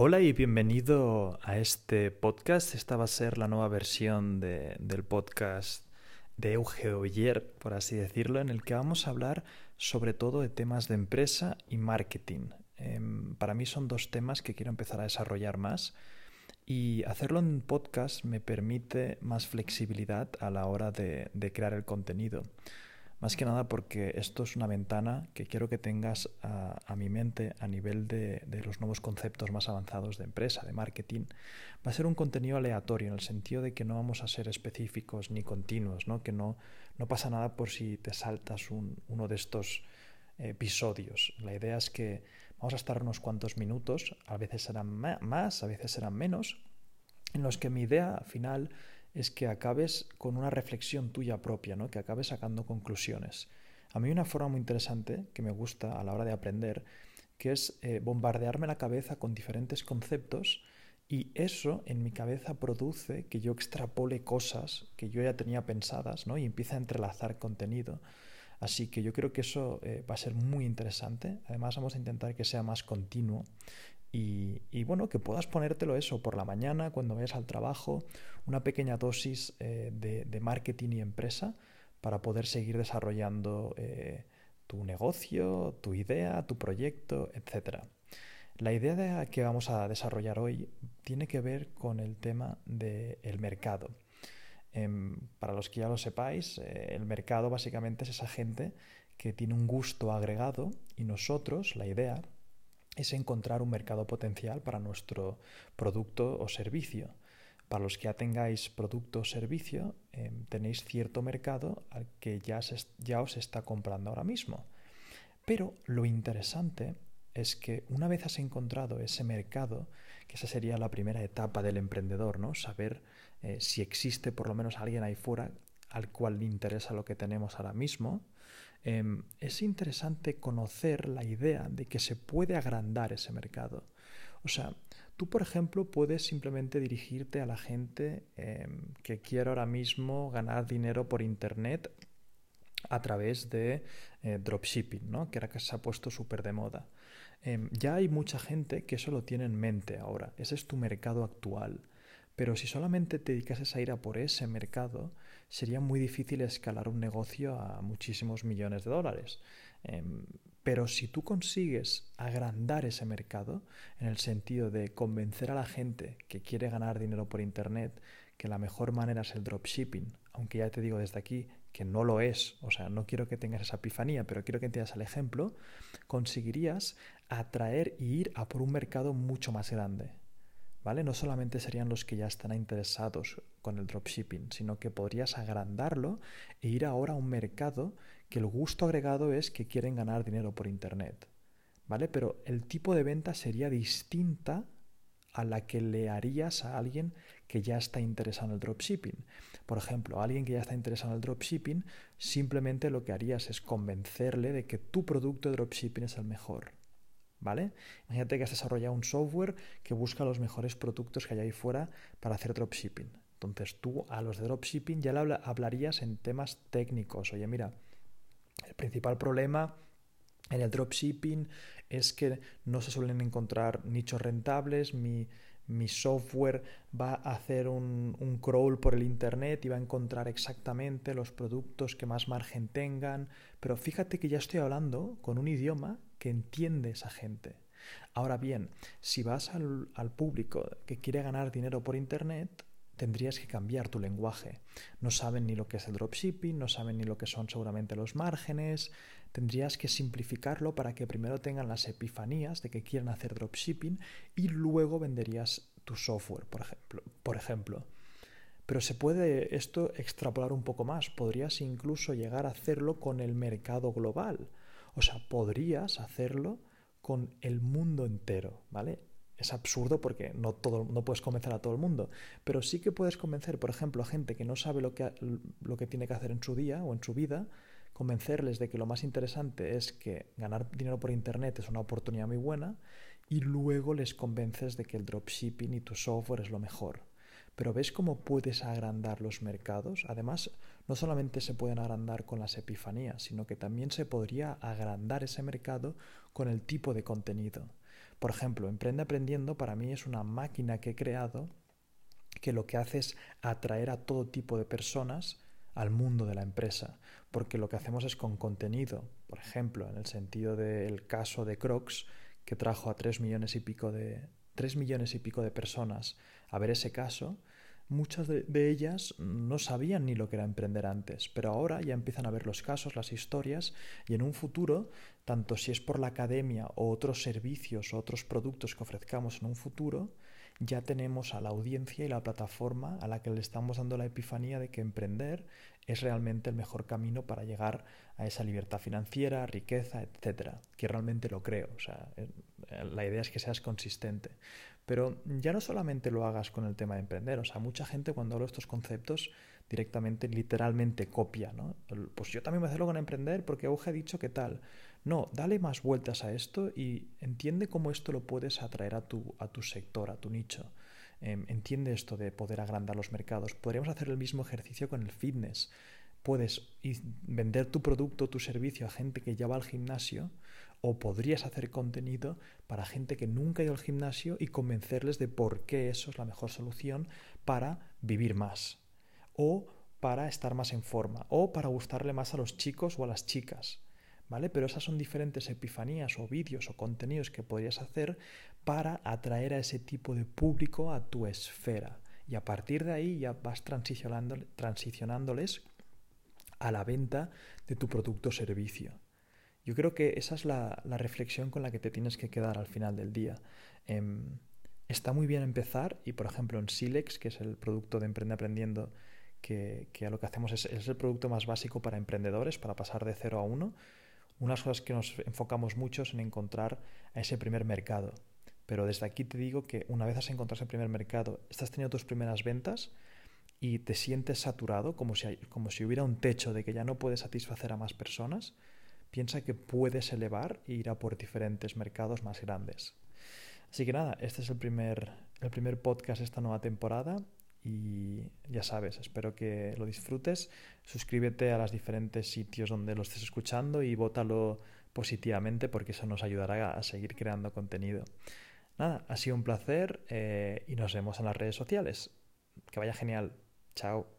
Hola y bienvenido a este podcast. Esta va a ser la nueva versión de, del podcast de Euge Oyer, por así decirlo, en el que vamos a hablar sobre todo de temas de empresa y marketing. Em, para mí son dos temas que quiero empezar a desarrollar más y hacerlo en podcast me permite más flexibilidad a la hora de, de crear el contenido. Más que nada porque esto es una ventana que quiero que tengas a, mi mente a nivel de, los nuevos conceptos más avanzados de empresa, de marketing. Va a ser un contenido aleatorio en el sentido de que no vamos a ser específicos ni continuos, ¿no? que no, no pasa nada por si te saltas uno de estos episodios. La idea es que vamos a estar unos cuantos minutos, a veces serán más, a veces serán menos, en los que mi idea final es que acabes con una reflexión tuya propia, ¿no? que acabes sacando conclusiones. A mí una forma muy interesante que me gusta a la hora de aprender, que es eh, bombardearme la cabeza con diferentes conceptos y eso en mi cabeza produce que yo extrapole cosas que yo ya tenía pensadas ¿no? y empiece a entrelazar contenido. Así que yo creo que eso eh, va a ser muy interesante. Además vamos a intentar que sea más continuo y, bueno, que puedas ponértelo eso por la mañana, cuando vayas al trabajo, una pequeña dosis eh, de, marketing y empresa para poder seguir desarrollando eh, tu negocio, tu idea, tu proyecto, etc. La idea que vamos a desarrollar hoy tiene que ver con el tema del mercado. Em, para los que ya lo sepáis, eh, el mercado básicamente es esa gente que tiene un gusto agregado y nosotros, la idea, es encontrar un mercado potencial para nuestro producto o servicio. Para los que ya tengáis producto o servicio, em, tenéis cierto mercado al que ya, ya os está comprando ahora mismo. Pero lo interesante es que una vez has encontrado ese mercado, que esa sería la primera etapa del emprendedor, ¿no? Saber eh, si existe por lo menos alguien ahí fuera al cual le interesa lo que tenemos ahora mismo, Em, es interesante conocer la idea de que se puede agrandar ese mercado. O sea, tú, por ejemplo, puedes simplemente dirigirte a la gente em, que quiere ahora mismo ganar dinero por Internet a través de eh, dropshipping, ¿no? que era que se ha puesto súper de moda. Em, ya hay mucha gente que eso lo tiene en mente ahora. Ese es tu mercado actual. Pero si solamente te dedicases a ir a por ese mercado, sería muy difícil escalar un negocio a muchísimos millones de dólares. Em, pero si tú consigues agrandar ese mercado, en el sentido de convencer a la gente que quiere ganar dinero por Internet, que la mejor manera es el dropshipping, aunque ya te digo desde aquí que no lo es, o sea, no quiero que tengas esa epifanía, pero quiero que entiendas el ejemplo, conseguirías atraer y ir a por un mercado mucho más grande. ¿Vale? No solamente serían los que ya están interesados con el dropshipping, sino que podrías agrandarlo e ir ahora a un mercado que el gusto agregado es que quieren ganar dinero por internet, ¿vale? Pero el tipo de venta sería distinta a la que le harías a alguien que ya está interesado en el dropshipping. Por ejemplo, a alguien que ya está interesado en el dropshipping, simplemente lo que harías es convencerle de que tu producto de dropshipping es el mejor. ¿Vale? Imagínate que has desarrollado un software que busca los mejores productos que hay ahí fuera para hacer dropshipping. Entonces tú a los de dropshipping ya le hablarías en temas técnicos. Oye, mira, el principal problema en el dropshipping es que no se suelen encontrar nichos rentables, mi, mi software va a hacer un, un, crawl por el Internet y va a encontrar exactamente los productos que más margen tengan. Pero fíjate que ya estoy hablando con un idioma que entiende esa gente. Ahora bien, si vas al, público que quiere ganar dinero por Internet, tendrías que cambiar tu lenguaje. No saben ni lo que es el dropshipping, no saben ni lo que son seguramente los márgenes. Tendrías que simplificarlo para que primero tengan las epifanías de que quieren hacer dropshipping y luego venderías tu software, por ejemplo. Por ejemplo. Pero se puede esto extrapolar un poco más. Podrías incluso llegar a hacerlo con el mercado global. O sea, podrías hacerlo con el mundo entero, ¿vale? Es absurdo porque no, todo, no puedes convencer a todo el mundo, pero sí que puedes convencer, por ejemplo, a gente que no sabe lo que, lo que tiene que hacer en su día o en su vida, convencerles de que lo más interesante es que ganar dinero por Internet es una oportunidad muy buena y luego les convences de que el dropshipping y tu software es lo mejor. Pero ¿ves cómo puedes agrandar los mercados? Además, no solamente se pueden agrandar con las epifanías, sino que también se podría agrandar ese mercado con el tipo de contenido. Por ejemplo, Emprende Aprendiendo para mí es una máquina que he creado que lo que hace es atraer a todo tipo de personas al mundo de la empresa, porque lo que hacemos es con contenido, por ejemplo, en el sentido del caso de Crocs, que trajo a tres millones y pico de tres millones y pico de personas a ver ese caso, muchas de, ellas no sabían ni lo que era emprender antes, pero ahora ya empiezan a ver los casos, las historias, y en un futuro, tanto si es por la academia o otros servicios o otros productos que ofrezcamos en un futuro, ya tenemos a la audiencia y la plataforma a la que le estamos dando la epifanía de que emprender es realmente el mejor camino para llegar a esa libertad financiera, riqueza, etcétera, que realmente lo creo. O sea, eh, la idea es que seas consistente. Pero ya no solamente lo hagas con el tema de emprender, o sea, mucha gente cuando hablo de estos conceptos directamente, literalmente copia, ¿no? Pues yo también me hacerlo con emprender porque Auge ha dicho que tal. No, dale más vueltas a esto y entiende cómo esto lo puedes atraer a tu, a tu sector, a tu nicho. Em, entiende esto de poder agrandar los mercados. Podríamos hacer el mismo ejercicio con el fitness. Puedes vender tu producto, tu servicio a gente que ya va al gimnasio o podrías hacer contenido para gente que nunca ha ido al gimnasio y convencerles de por qué eso es la mejor solución para vivir más o para estar más en forma o para gustarle más a los chicos o a las chicas. ¿Vale? Pero esas son diferentes epifanías o vídeos o contenidos que podrías hacer para atraer a ese tipo de público a tu esfera. Y a partir de ahí ya vas transicionándoles a la venta de tu producto o servicio. Yo creo que esa es la, reflexión con la que te tienes que quedar al final del día. Em, está muy bien empezar y, por ejemplo, en Silex, que es el producto de Emprende Aprendiendo, que, lo que hacemos es, el producto más básico para emprendedores, para pasar de cero a uno, unas cosas que nos enfocamos mucho es en encontrar a ese primer mercado. Pero desde aquí te digo que una vez has encontrado ese primer mercado, estás teniendo tus primeras ventas y te sientes saturado, como si, como si hubiera un techo de que ya no puedes satisfacer a más personas, piensa que puedes elevar e ir a por diferentes mercados más grandes. Así que nada, este es el primer, el primer podcast de esta nueva temporada y ya sabes, espero que lo disfrutes. Suscríbete a los diferentes sitios donde lo estés escuchando y vótalo positivamente porque eso nos ayudará a seguir creando contenido. Nada, ha sido un placer eh, y nos vemos en las redes sociales. Que vaya genial. Chao.